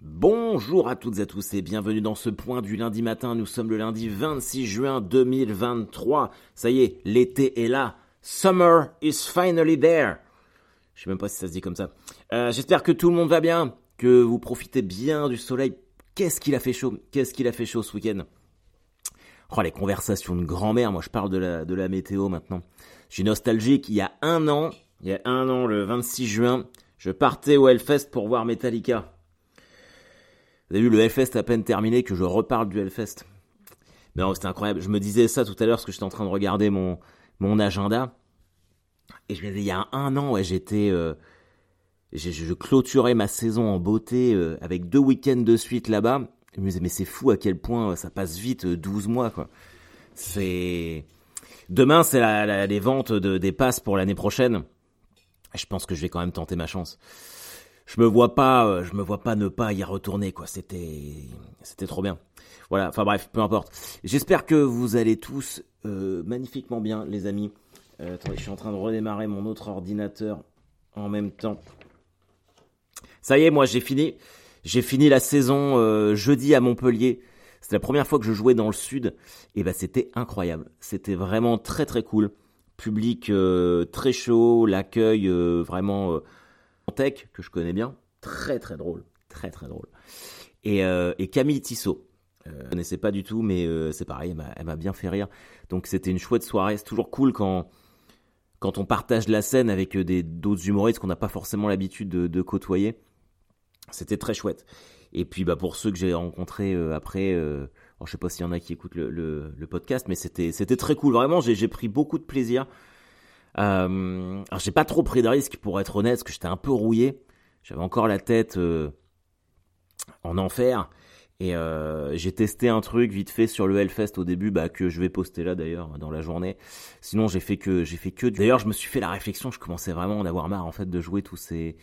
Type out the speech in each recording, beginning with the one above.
Bonjour à toutes et à tous et bienvenue dans ce point du lundi matin. Nous sommes le lundi 26 juin 2023. Ça y est, l'été est là. Summer is finally there. Je sais même pas si ça se dit comme ça. Euh, j'espère que tout le monde va bien, que vous profitez bien du soleil. Qu'est-ce qu'il a fait chaud? Qu'est-ce qu'il a fait chaud ce week-end? Oh, les conversations de grand-mère. Moi, je parle de la, de la météo maintenant. Je suis nostalgique. Il y a un an, il y a un an, le 26 juin, je partais au Hellfest pour voir Metallica. Vous avez vu le Hellfest à peine terminé que je reparle du Hellfest. Mais non, c'était incroyable. Je me disais ça tout à l'heure parce que j'étais en train de regarder mon, mon agenda. Et je me disais, il y a un an, ouais, j'étais, euh, je, clôturais ma saison en beauté euh, avec deux week-ends de suite là-bas. Je me disais, mais c'est fou à quel point ça passe vite, 12 euh, mois, quoi. C'est, demain, c'est la, la, les ventes de, des passes pour l'année prochaine. Je pense que je vais quand même tenter ma chance je me vois pas, euh, je me vois pas ne pas y retourner quoi. C'était, c'était trop bien. Voilà. Enfin bref, peu importe. J'espère que vous allez tous euh, magnifiquement bien, les amis. Euh, attendez, je suis en train de redémarrer mon autre ordinateur en même temps. Ça y est, moi j'ai fini. J'ai fini la saison jeudi à Montpellier. C'était la première fois que je jouais dans le sud. Et bah c'était incroyable. C'était vraiment très très cool. Public très chaud, l'accueil vraiment tech que je connais bien, très très drôle, très très drôle. Et, euh, Camille Tissot, euh, je ne connaissais pas du tout, mais euh, c'est pareil, elle m'a bien fait rire. Donc c'était une chouette soirée. C'est toujours cool quand quand on partage la scène avec d'autres humoristes qu'on n'a pas forcément l'habitude de, côtoyer. C'était très chouette. Et puis bah pour ceux que j'ai rencontrés après, ne je sais pas s'il y en a qui écoutent le, le podcast, mais c'était très cool. Vraiment, j'ai pris beaucoup de plaisir. Euh, alors j'ai pas trop pris de risques pour être honnête, parce que j'étais un peu rouillé. J'avais encore la tête euh, en enfer. Et euh, j'ai testé un truc vite fait sur le Hellfest au début, bah, que je vais poster là d'ailleurs dans la journée. Sinon j'ai fait que j'ai fait que. D'ailleurs je me suis fait la réflexion, je commençais vraiment à en avoir marre en fait de jouer tous ces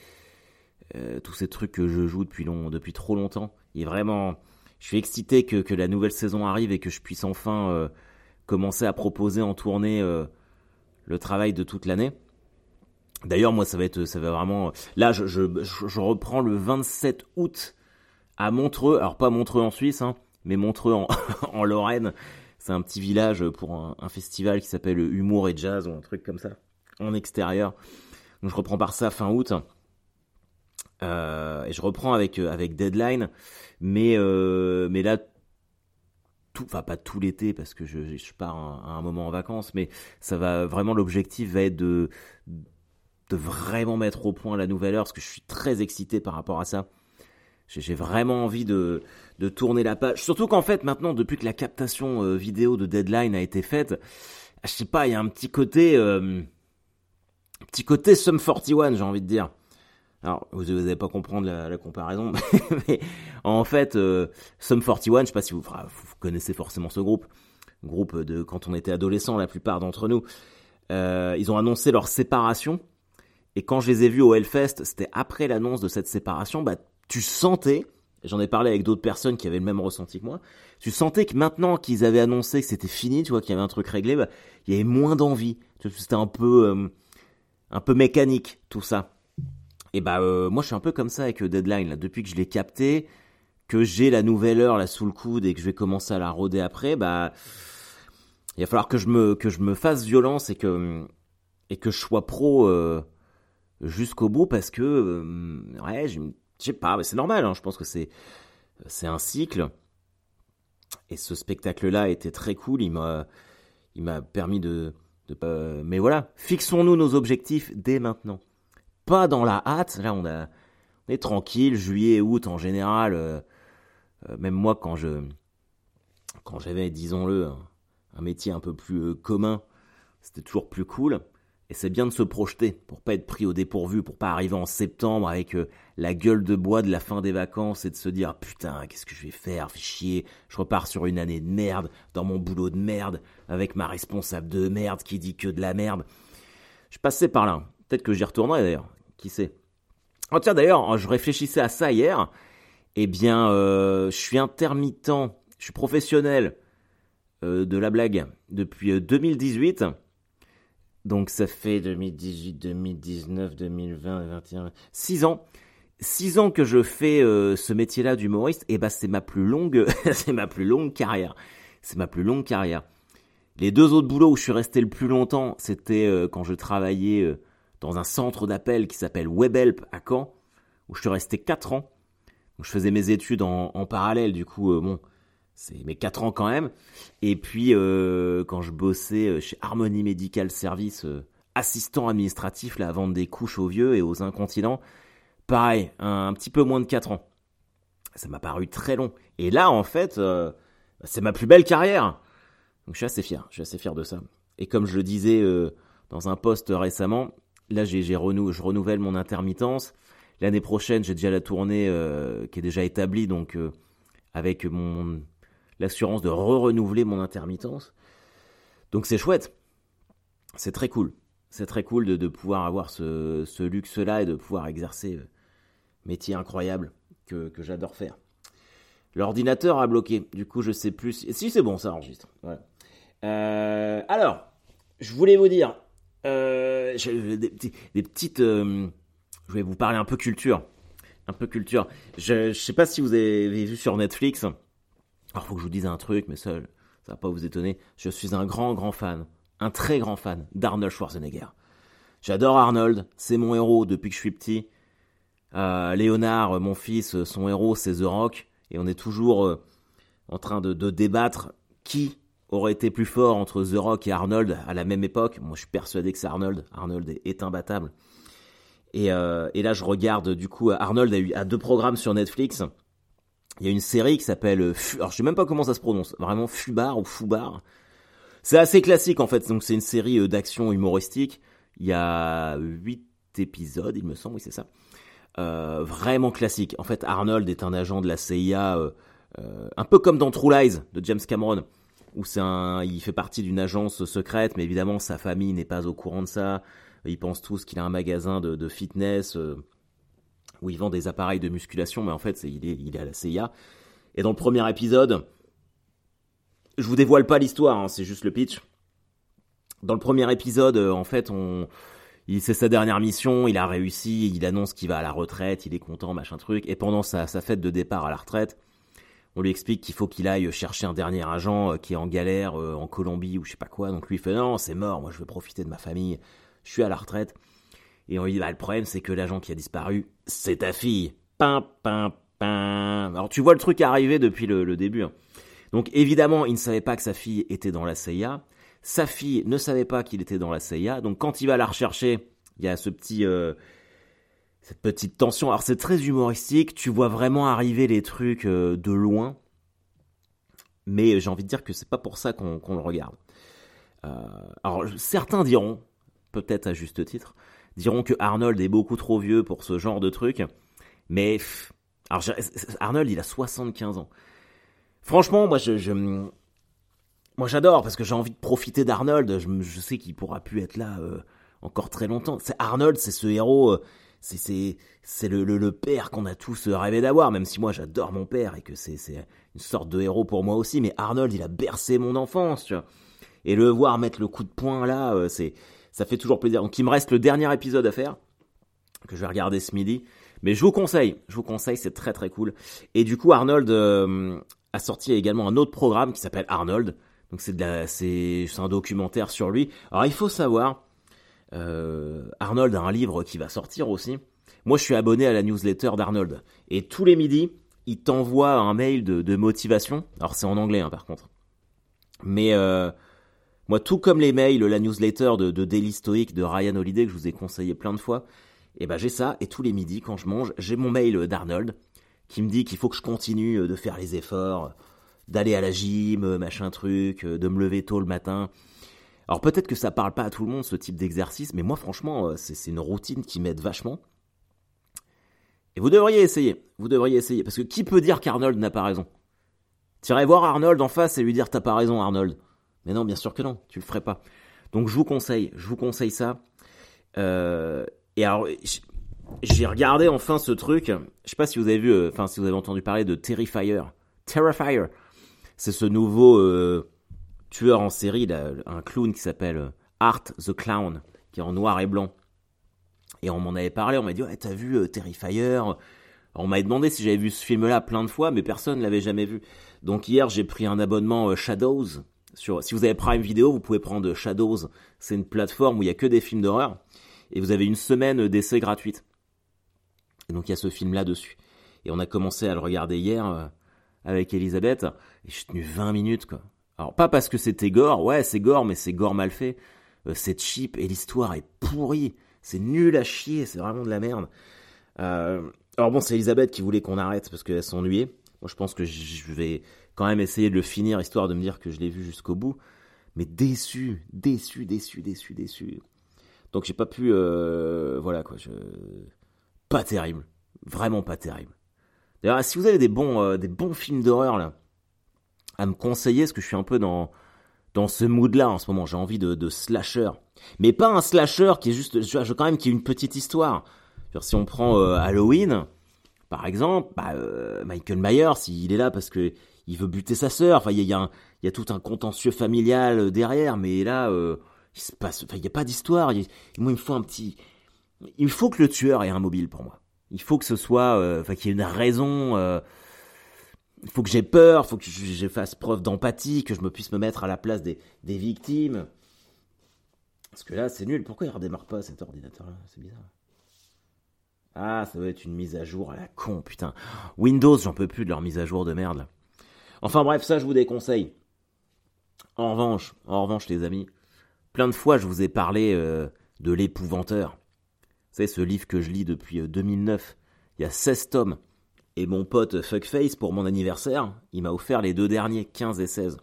tous ces trucs que je joue depuis long depuis trop longtemps. Et vraiment, je suis excité que que la nouvelle saison arrive et que je puisse enfin commencer à proposer en tournée le travail de toute l'année. D'ailleurs, moi, ça va être, ça va vraiment. Là, je, reprends le 27 août à Montreux. Alors pas Montreux en Suisse, hein, mais Montreux en, Lorraine. C'est un petit village pour un, un festival qui s'appelle Humour et Jazz ou un truc comme ça, en extérieur. Donc je reprends par ça fin août. Euh, et je reprends avec avec Deadline, mais euh, mais là enfin pas tout l'été parce que je, je pars à un moment en vacances, mais ça va vraiment l'objectif va être de de vraiment mettre au point la nouvelle heure parce que je suis très excité par rapport à ça. J'ai vraiment envie de, de tourner la page. Surtout qu'en fait, maintenant, depuis que la captation euh, vidéo de Deadline a été faite, je sais pas, il y a un petit côté, euh, petit côté Sum 41, j'ai envie de dire. Alors, vous n'allez pas comprendre la, comparaison, mais en fait, euh, Sum 41, je sais pas si vous, vous, connaissez forcément ce groupe, groupe de quand on était adolescent, la plupart d'entre nous, euh, ils ont annoncé leur séparation, et quand je les ai vus au Hellfest, c'était après l'annonce de cette séparation, bah, tu sentais, j'en ai parlé avec d'autres personnes qui avaient le même ressenti que moi, tu sentais que maintenant qu'ils avaient annoncé que c'était fini, tu vois, qu'il y avait un truc réglé, bah, il y avait moins d'envie, c'était un peu, euh, un peu mécanique, tout ça. Et bah euh, moi je suis un peu comme ça avec euh, Deadline là. Depuis que je l'ai capté, que j'ai la nouvelle heure là sous le coude et que je vais commencer à la rôder après, bah il va falloir que je me que je me fasse violence et que et que je sois pro euh, jusqu'au bout parce que ouais je sais pas, c'est normal. Hein, je pense que c'est c'est un cycle. Et ce spectacle là était très cool. Il m'a il m'a permis de, de mais voilà, fixons-nous nos objectifs dès maintenant pas dans la hâte. Là, on, est tranquille. Juillet, août, en général, euh, euh, même moi, quand je, quand j'avais, disons-le, un, métier un peu plus euh, commun, c'était toujours plus cool. Et c'est bien de se projeter pour pas être pris au dépourvu, pour pas arriver en septembre avec la gueule de bois de la fin des vacances et de se dire putain qu'est-ce que je vais faire, fais chier, je repars sur une année de merde, dans mon boulot de merde, avec ma responsable de merde qui dit que de la merde. Je passais par là. Peut-être que j'y retournerai d'ailleurs qui sait. Oh tiens d'ailleurs, je réfléchissais à ça hier. Eh bien, euh, je suis intermittent, je suis professionnel euh, de la blague depuis 2018. Euh, Donc ça fait 2018, 2019, 2020, 2021, 6 ans. six ans que je fais ce métier-là d'humoriste, et eh ben c'est ma plus longue, c'est ma plus longue carrière. C'est ma plus longue carrière. Les deux autres boulots où je suis resté le plus longtemps, c'était quand je travaillais dans un centre d'appel qui s'appelle WebHelp à Caen, où je suis resté quatre ans. je faisais mes études en, parallèle, du coup, bon, c'est mes quatre ans quand même. Et puis quand je bossais chez Harmonie Medical Service, assistant administratif, là, à vendre des couches aux vieux et aux incontinents, pareil, un, petit peu moins de 4 ans. Ça m'a paru très long. Et là, en fait, euh, c'est ma plus belle carrière. Donc je suis assez fier, je suis assez fier de ça. Et comme je le disais euh, dans un post récemment, là j'ai, je renouvelle mon intermittence. L'année prochaine, j'ai déjà la tournée euh, qui est déjà établie, donc avec mon l'assurance de re-renouveler mon intermittence. Donc c'est chouette, c'est très cool, c'est très cool de, pouvoir avoir ce, ce luxe-là et de pouvoir exercer métier incroyable que, j'adore faire. L'ordinateur a bloqué, du coup je sais plus si, c'est bon ça enregistre. Euh, alors, je voulais vous dire euh, des, petites, euh, je vais vous parler un peu culture, un peu culture. Je, ne sais pas si vous avez vu sur Netflix. Alors faut que je vous dise un truc, mais ça, ça va pas vous étonner. Je suis un grand grand fan, un très grand fan d'Arnold Schwarzenegger. J'adore Arnold, c'est mon héros depuis que je suis petit. Euh, Léonard, mon fils, son héros, c'est The Rock, et on est toujours en train de, débattre qui aurait été plus fort entre The Rock et Arnold à la même époque. Moi, je suis persuadé que c'est Arnold. Arnold est, imbattable. Euh, et, là, je regarde, du coup, Arnold a eu a deux programmes sur Netflix. Il y a une série qui s'appelle, alors je sais même pas comment ça se prononce, vraiment Fubar ou Fubar. C'est assez classique en fait, donc c'est une série d'action humoristique. Il y a huit épisodes, il me semble, oui c'est ça. Euh, vraiment classique. En fait, Arnold est un agent de la CIA, euh, euh, un peu comme dans True Lies de James Cameron, où c'est un, il fait partie d'une agence secrète, mais évidemment sa famille n'est pas au courant de ça. Ils pensent tous qu'il a un magasin de, fitness où il vend des appareils de musculation, mais en fait, il, est, à la CIA. Et dans le premier épisode, je vous dévoile pas l'histoire, hein, c'est juste le pitch. Dans le premier épisode, en fait, on, c'est sa dernière mission, il a réussi, il annonce qu'il va à la retraite, il est content, machin truc. Et pendant sa, fête de départ à la retraite, on lui explique qu'il faut qu'il aille chercher un dernier agent euh, qui est en galère euh, en Colombie ou je sais pas quoi. Donc lui il fait non, c'est mort, moi je veux profiter de ma famille, je suis à la retraite. Et on lui dit bah, le problème c'est que l'agent qui a disparu, c'est ta fille. Pim, pim, pim. Alors tu vois le truc arriver depuis le, début. Hein. Donc évidemment, il ne savait pas que sa fille était dans la CIA. Sa fille ne savait pas qu'il était dans la CIA, donc quand il va la rechercher, il y a ce petit, euh, cette petite tension. Alors c'est très humoristique, tu vois vraiment arriver les trucs euh, de loin, mais j'ai envie de dire que c'est pas pour ça qu'on le regarde. Euh, alors certains diront, peut-être à juste titre, diront que Arnold est beaucoup trop vieux pour ce genre de truc, mais alors, Arnold il a 75 ans. Franchement, moi moi j'adore parce que j'ai envie de profiter d'Arnold. Je, sais qu'il pourra plus être là euh, encore très longtemps. C'est Arnold, c'est ce héros, c'est c'est c'est le, le, père qu'on a tous rêvé d'avoir. Même si moi j'adore mon père et que c'est une sorte de héros pour moi aussi. Mais Arnold, il a bercé mon enfance, tu vois. Et le voir mettre le coup de poing là, euh, c'est ça fait toujours plaisir. Donc il me reste le dernier épisode à faire que je vais regarder ce midi. Mais je vous conseille, je vous conseille, c'est très très cool. Et du coup, Arnold a sorti également un autre programme qui s'appelle Arnold. Donc c'est c'est un documentaire sur lui. Alors il faut savoir, euh, Arnold a un livre qui va sortir aussi. Moi je suis abonné à la newsletter d'Arnold et tous les midis il t'envoie un mail de, motivation. Alors c'est en anglais hein, par contre. Mais euh, moi tout comme les mails, la newsletter de, de Daily Stoic de Ryan Holiday que je vous ai conseillé plein de fois, et eh ben j'ai ça et tous les midis quand je mange j'ai mon mail d'Arnold qui me dit qu'il faut que je continue de faire les efforts d'aller à la gym, euh, machin truc, euh, de me lever tôt le matin. Alors peut-être que ça parle pas à tout le monde ce type d'exercice, mais moi franchement, euh, c'est une routine qui m'aide vachement. Et vous devriez essayer, vous devriez essayer, parce que qui peut dire qu'Arnold n'a pas raison? T'irais voir Arnold en face et lui dire t'as pas raison Arnold. Mais non, bien sûr que non, tu le ferais pas. Donc je vous conseille, je vous conseille ça. et alors, j'ai regardé enfin ce truc. Je sais pas si vous avez vu, enfin si vous avez entendu parler de Terrifier. Terrifier c'est ce nouveau euh, tueur en série, un clown qui s'appelle euh, Art the Clown, qui est en noir et blanc. Et on m'en avait parlé, on m'a dit ouais t'as vu euh, Terrifier? On m'avait demandé si j'avais vu ce film-là plein de fois, mais personne ne l'avait jamais vu. Donc hier j'ai pris un abonnement euh, Shadows. Si vous avez Prime Video, vous pouvez prendre Shadows. C'est une plateforme où il y a que des films d'horreur et vous avez une semaine d'essai gratuite. Et donc il y a ce film-là dessus. Et on a commencé à le regarder hier euh, avec Elisabeth. Et j'ai tenu 20 minutes quoi. Alors pas parce que c'était gore, ouais c'est gore, mais c'est gore mal fait. Euh, c'est cheap et l'histoire est pourrie. C'est nul à chier, c'est vraiment de la merde. Euh, alors bon, c'est Elisabeth qui voulait qu'on arrête parce qu'elle s'ennuyait. Moi, je pense que je vais quand même essayer de le finir histoire de me dire que je l'ai vu jusqu'au bout. Mais déçu, déçu, déçu, déçu, déçu. Donc j'ai pas pu, euh, voilà quoi, je... pas terrible, vraiment pas terrible. D'ailleurs, si vous avez des bons, des bons films d'horreur là à me conseiller, parce que je suis un peu dans dans ce mood-là en ce moment. J'ai envie de, de, slasher, mais pas un slasher qui est juste, je veux quand même qui est une petite histoire. si on prend euh, Halloween, par exemple, bah, euh, Michael Myers, il est là parce que il veut buter sa sœur. Enfin, il y a, y a, tout un contentieux familial euh, derrière, mais là, il se passe, enfin, il y a pas d'histoire. Moi, il me faut un petit, il faut que le tueur ait un mobile pour moi. Il faut que ce soit, enfin, qu'il y ait une raison faut que j'ai peur, faut que je, fasse preuve d'empathie, que je me puisse me mettre à la place des, victimes. Parce que là, c'est nul. Pourquoi il redémarre pas cet ordinateur-là? C'est bizarre. Ah, ça doit être une mise à jour à la con, putain. Windows, j'en peux plus de leur mise à jour de merde. Enfin bref, ça, je vous déconseille. En revanche, en revanche, les amis, plein de fois, je vous ai parlé euh, de l'épouvanteur. Savez, ce livre que je lis depuis 2009. Euh, il y a 16 tomes. Et mon pote Fuckface, pour mon anniversaire, il m'a offert les deux derniers, 15 et 16.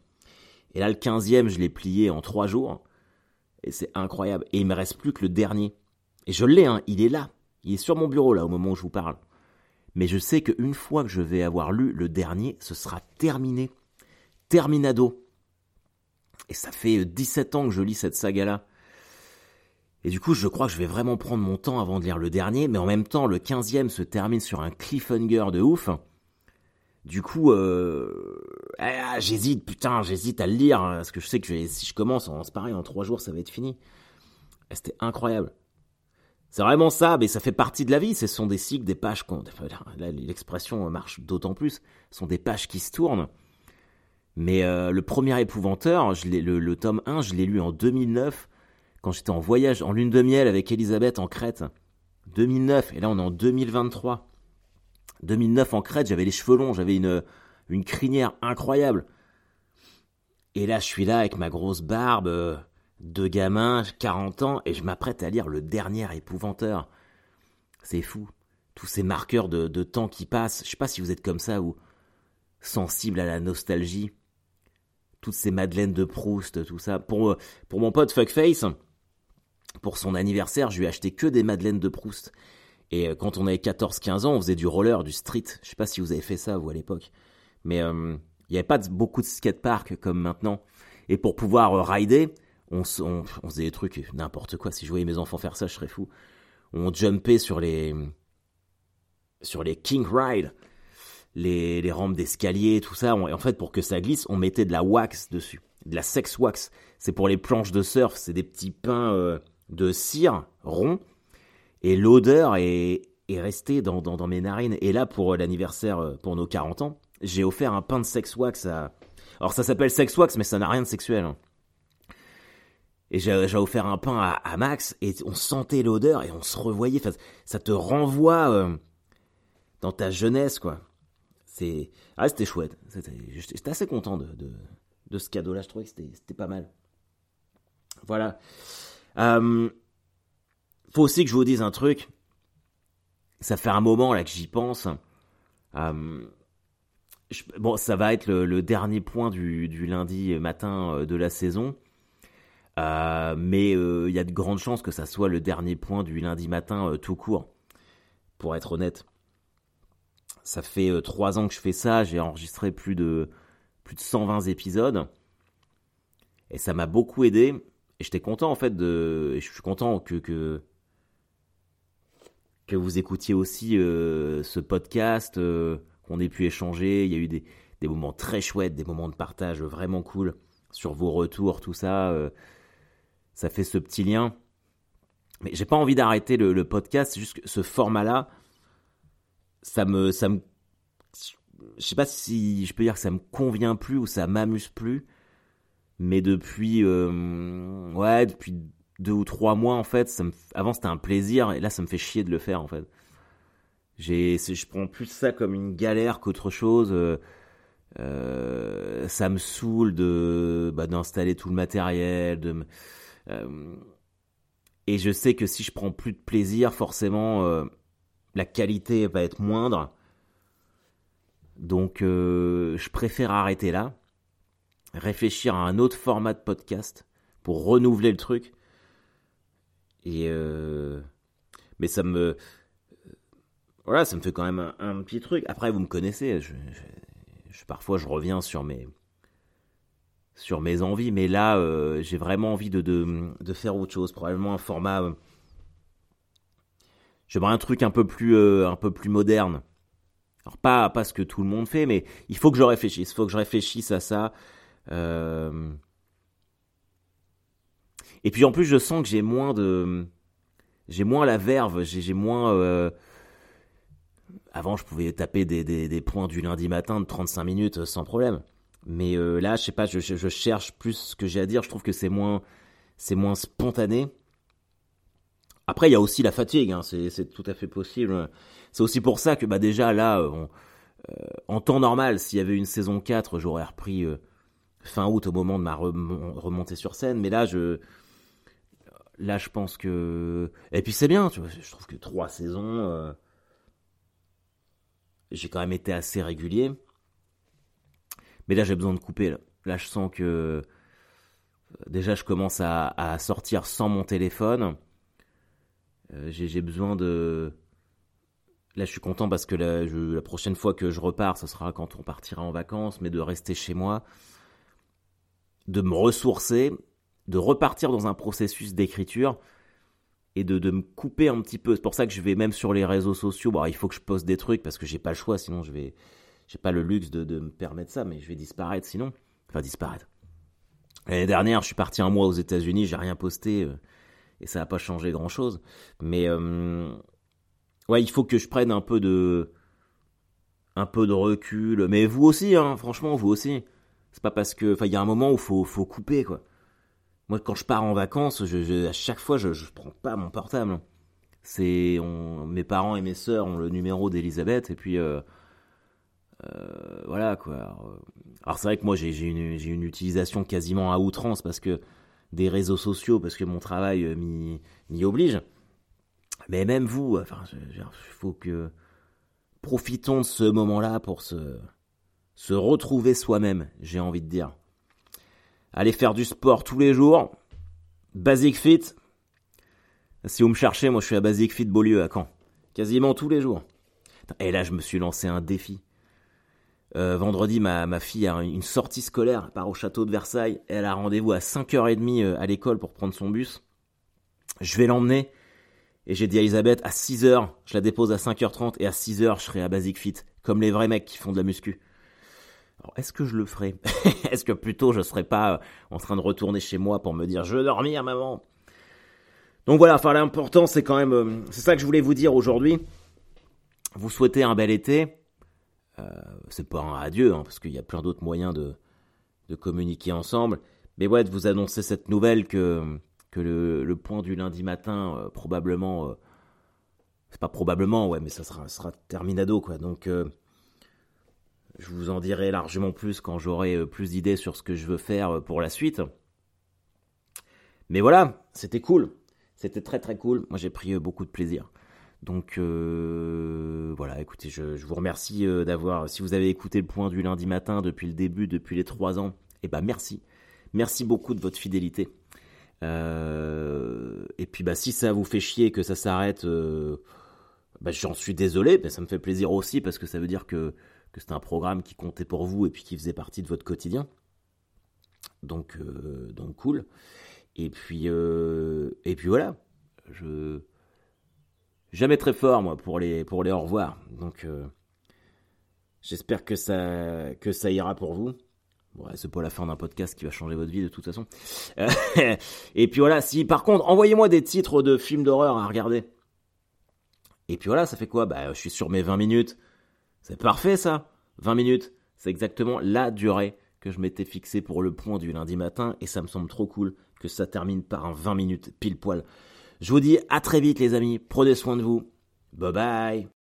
Et là, le 15e, je l'ai plié en trois jours. Et c'est incroyable. Et il me reste plus que le dernier. Et je l'ai, hein, il est là. Il est sur mon bureau, là, au moment où je vous parle. Mais je sais qu'une fois que je vais avoir lu le dernier, ce sera terminé. Terminado. Et ça fait 17 ans que je lis cette saga-là. Et du coup, je crois que je vais vraiment prendre mon temps avant de lire le dernier, mais en même temps, le 15e se termine sur un cliffhanger de ouf. Du coup, euh... Ah, j'hésite, putain, j'hésite à le lire, hein, parce que je sais que si je commence, c'est pareil, en trois jours, ça va être fini. C'était incroyable. C'est vraiment ça, mais ça fait partie de la vie. Ce sont des cycles, des pages. Là, l'expression marche d'autant plus. Ce sont des pages qui se tournent. Mais euh, le premier épouvanteur, je le, le, tome 1, je l'ai lu en 2009 quand j'étais en voyage en lune de miel avec Elisabeth en Crète. 2009, et là on est en 2023. 2009 en Crète, j'avais les cheveux longs, j'avais une, crinière incroyable. Et là, je suis là avec ma grosse barbe, euh, de gamin, 40 ans, et je m'apprête à lire le dernier épouvanteur. C'est fou. Tous ces marqueurs de, de, temps qui passent. Je sais pas si vous êtes comme ça ou sensible à la nostalgie. Toutes ces Madeleines de Proust, tout ça. Pour, euh, pour mon pote Fuckface, pour son anniversaire, je lui ai acheté que des madeleines de Proust. Et euh, quand on avait 14-15 ans, on faisait du roller, du street. Je sais pas si vous avez fait ça, vous, à l'époque. Mais euh, il n'y avait pas beaucoup de skateparks comme maintenant. Et pour pouvoir euh, rider, on, faisait des trucs, n'importe quoi. Si je voyais mes enfants faire ça, je serais fou. On jumpait sur les, sur les King Ride, les, les rampes d'escalier, tout ça. et en fait, pour que ça glisse, on mettait de la wax dessus. De la sex wax. C'est pour les planches de surf. C'est des petits pains de cire rond et l'odeur est, est restée dans, mes narines. Et là, pour l'anniversaire, euh, pour nos 40 ans, j'ai offert un pain de sex wax à... Alors ça s'appelle sex wax, mais ça n'a rien de sexuel. Hein. Et j'ai offert un pain à, Max et on sentait l'odeur et on se revoyait. Ça te renvoie euh, dans ta jeunesse, quoi. C'est ah c'était chouette. J'étais assez content de, de, de ce cadeau-là. Je trouvais que c'était pas mal. Voilà. Euh, faut aussi que je vous dise un truc. Ça fait un moment là que j'y pense. Euh, bon, ça va être le, dernier point du, lundi matin euh, de la saison. mais il y a de grandes chances que ça soit le dernier point du lundi matin tout court. Pour être honnête. Ça fait trois ans que je fais ça. J'ai enregistré plus de, plus de 120 épisodes. Et ça m'a beaucoup aidé. Et j'étais content en fait de. je suis content que, vous écoutiez aussi euh, ce podcast, euh, qu'on ait pu échanger. Il y a eu des, moments très chouettes, des moments de partage vraiment cool sur vos retours, tout ça. Euh, ça fait ce petit lien. Mais j'ai pas envie d'arrêter le, podcast, juste que ce format-là, ça me, ça me, je sais pas si je peux dire que ça me convient plus ou ça m'amuse plus, mais depuis, euh, ouais, depuis deux ou trois mois en fait, ça avant c'était un plaisir et là ça me fait chier de le faire en fait. J'ai, je prends plus ça comme une galère qu'autre chose. Euh, euh, ça me saoule de bah, d'installer tout le matériel, de et je sais que si je prends plus de plaisir, forcément, la qualité va être moindre. Donc, je préfère arrêter là, réfléchir à un autre format de podcast pour renouveler le truc. Et mais ça me voilà, ça me fait quand même un, petit truc. Après, vous me connaissez, parfois je reviens sur mes sur mes envies, mais là euh, j'ai vraiment envie de, de, faire autre chose, probablement un format. Euh, j'aimerais un truc un peu plus euh, un peu plus moderne. Alors pas pas ce que tout le monde fait, mais il faut que je réfléchisse. Il faut que je réfléchisse à ça. Et puis en plus, je sens que j'ai moins de j'ai moins la verve, j'ai moins avant, je pouvais taper des, des, points du lundi matin de 35 minutes euh, sans problème. Mais euh, là, je sais pas, je, cherche plus ce que j'ai à dire. Je trouve que c'est moins, moins spontané. Après, il y a aussi la fatigue, hein, c'est tout à fait possible. C'est aussi pour ça que bah, déjà là, euh, en temps normal, s'il y avait une saison 4, j'aurais repris fin août au moment de ma remontée sur scène. Mais là, je, là, je pense que. Et puis c'est bien, tu vois, je trouve que trois saisons j'ai quand même été assez régulier. Mais là, j'ai besoin de couper. Là, je sens que euh, déjà, je commence à, sortir sans mon téléphone. Euh, j'ai besoin de. Là, je suis content parce que la prochaine fois que je repars, ce sera quand on partira en vacances, mais de rester chez moi, de me ressourcer, de repartir dans un processus d'écriture et de, me couper un petit peu. C'est pour ça que je vais même sur les réseaux sociaux. Bon, il faut que je poste des trucs parce que j'ai pas le choix, sinon je vais, j'ai pas le luxe de, me permettre ça, mais je vais disparaître sinon. Enfin, disparaître. L'année dernière, je suis parti un mois aux États-Unis, j'ai rien posté euh, et ça n'a pas changé grand chose. Mais euh, ouais, il faut que je prenne un peu de, un peu de recul. Mais vous aussi, hein, franchement, vous aussi. C'est pas parce que, enfin, il y a un moment où faut, faut couper quoi. Moi, quand je pars en vacances, je, à chaque fois, je, je prends pas mon portable. C'est mes parents et mes sœurs ont le numéro d'Elisabeth et puis euh, euh, voilà quoi. Alors, c'est vrai que moi j'ai une, une, utilisation quasiment à outrance parce que des réseaux sociaux parce que mon travail euh, m'y oblige. Mais même vous, enfin, il faut que profitons de ce moment-là pour se se retrouver soi-même. J'ai envie de dire aller faire du sport tous les jours. Basic Fit. Si vous me cherchez, moi je suis à Basic Fit Beaulieu à Caen. Quasiment tous les jours. Et là, je me suis lancé un défi. Euh, vendredi, ma, ma fille a une sortie scolaire, part au château de Versailles. Elle a rendez-vous à 5h30 euh, à l'école pour prendre son bus. Je vais l'emmener. Et j'ai dit à Elisabeth, à 6h, je la dépose à 5h30 et à 6h, je serai à Basic Fit. Comme les vrais mecs qui font de la muscu. Alors, est-ce que je le ferai Est-ce que plutôt je ne serais pas en train de retourner chez moi pour me dire je veux dormir, maman? Donc voilà, enfin l'important c'est quand même, euh, c'est ça que je voulais vous dire aujourd'hui. Vous souhaitez un bel été. Euh, c'est pas un adieu, hein, parce qu'il y a plein d'autres moyens de, communiquer ensemble. Mais ouais, de vous annoncer cette nouvelle que, le, point du lundi matin, euh, probablement, euh, c'est pas probablement, ouais, mais ça sera, sera terminado, quoi. Donc, je vous en dirai largement plus quand j'aurai euh, plus d'idées sur ce que je veux faire euh, pour la suite. Mais voilà, c'était cool. C'était très très cool. Moi j'ai pris euh, beaucoup de plaisir. Donc voilà, écoutez, je, vous remercie d'avoir, si vous avez écouté le point du lundi matin depuis le début, depuis les trois ans, eh ben merci. Merci beaucoup de votre fidélité. et puis bah si ça vous fait chier que ça s'arrête, bah, j'en suis désolé, mais ça me fait plaisir aussi parce que ça veut dire que que c'était un programme qui comptait pour vous et puis qui faisait partie de votre quotidien. Donc, euh, donc cool. Et puis, euh, et puis voilà. Je jamais très fort moi pour les pour les au revoir. Donc, euh, j'espère que ça que ça ira pour vous. Ouais, c'est pas la fin d'un podcast qui va changer votre vie de toute façon. et puis voilà, si par contre, envoyez-moi des titres de films d'horreur à regarder. Et puis voilà, ça fait quoi? Bah, je suis sur mes 20 minutes. C'est parfait ça 20 minutes. C'est exactement la durée que je m'étais fixé pour le point du lundi matin et ça me semble trop cool que ça termine par un 20 minutes pile poil. Je vous dis à très vite les amis, prenez soin de vous. Bye bye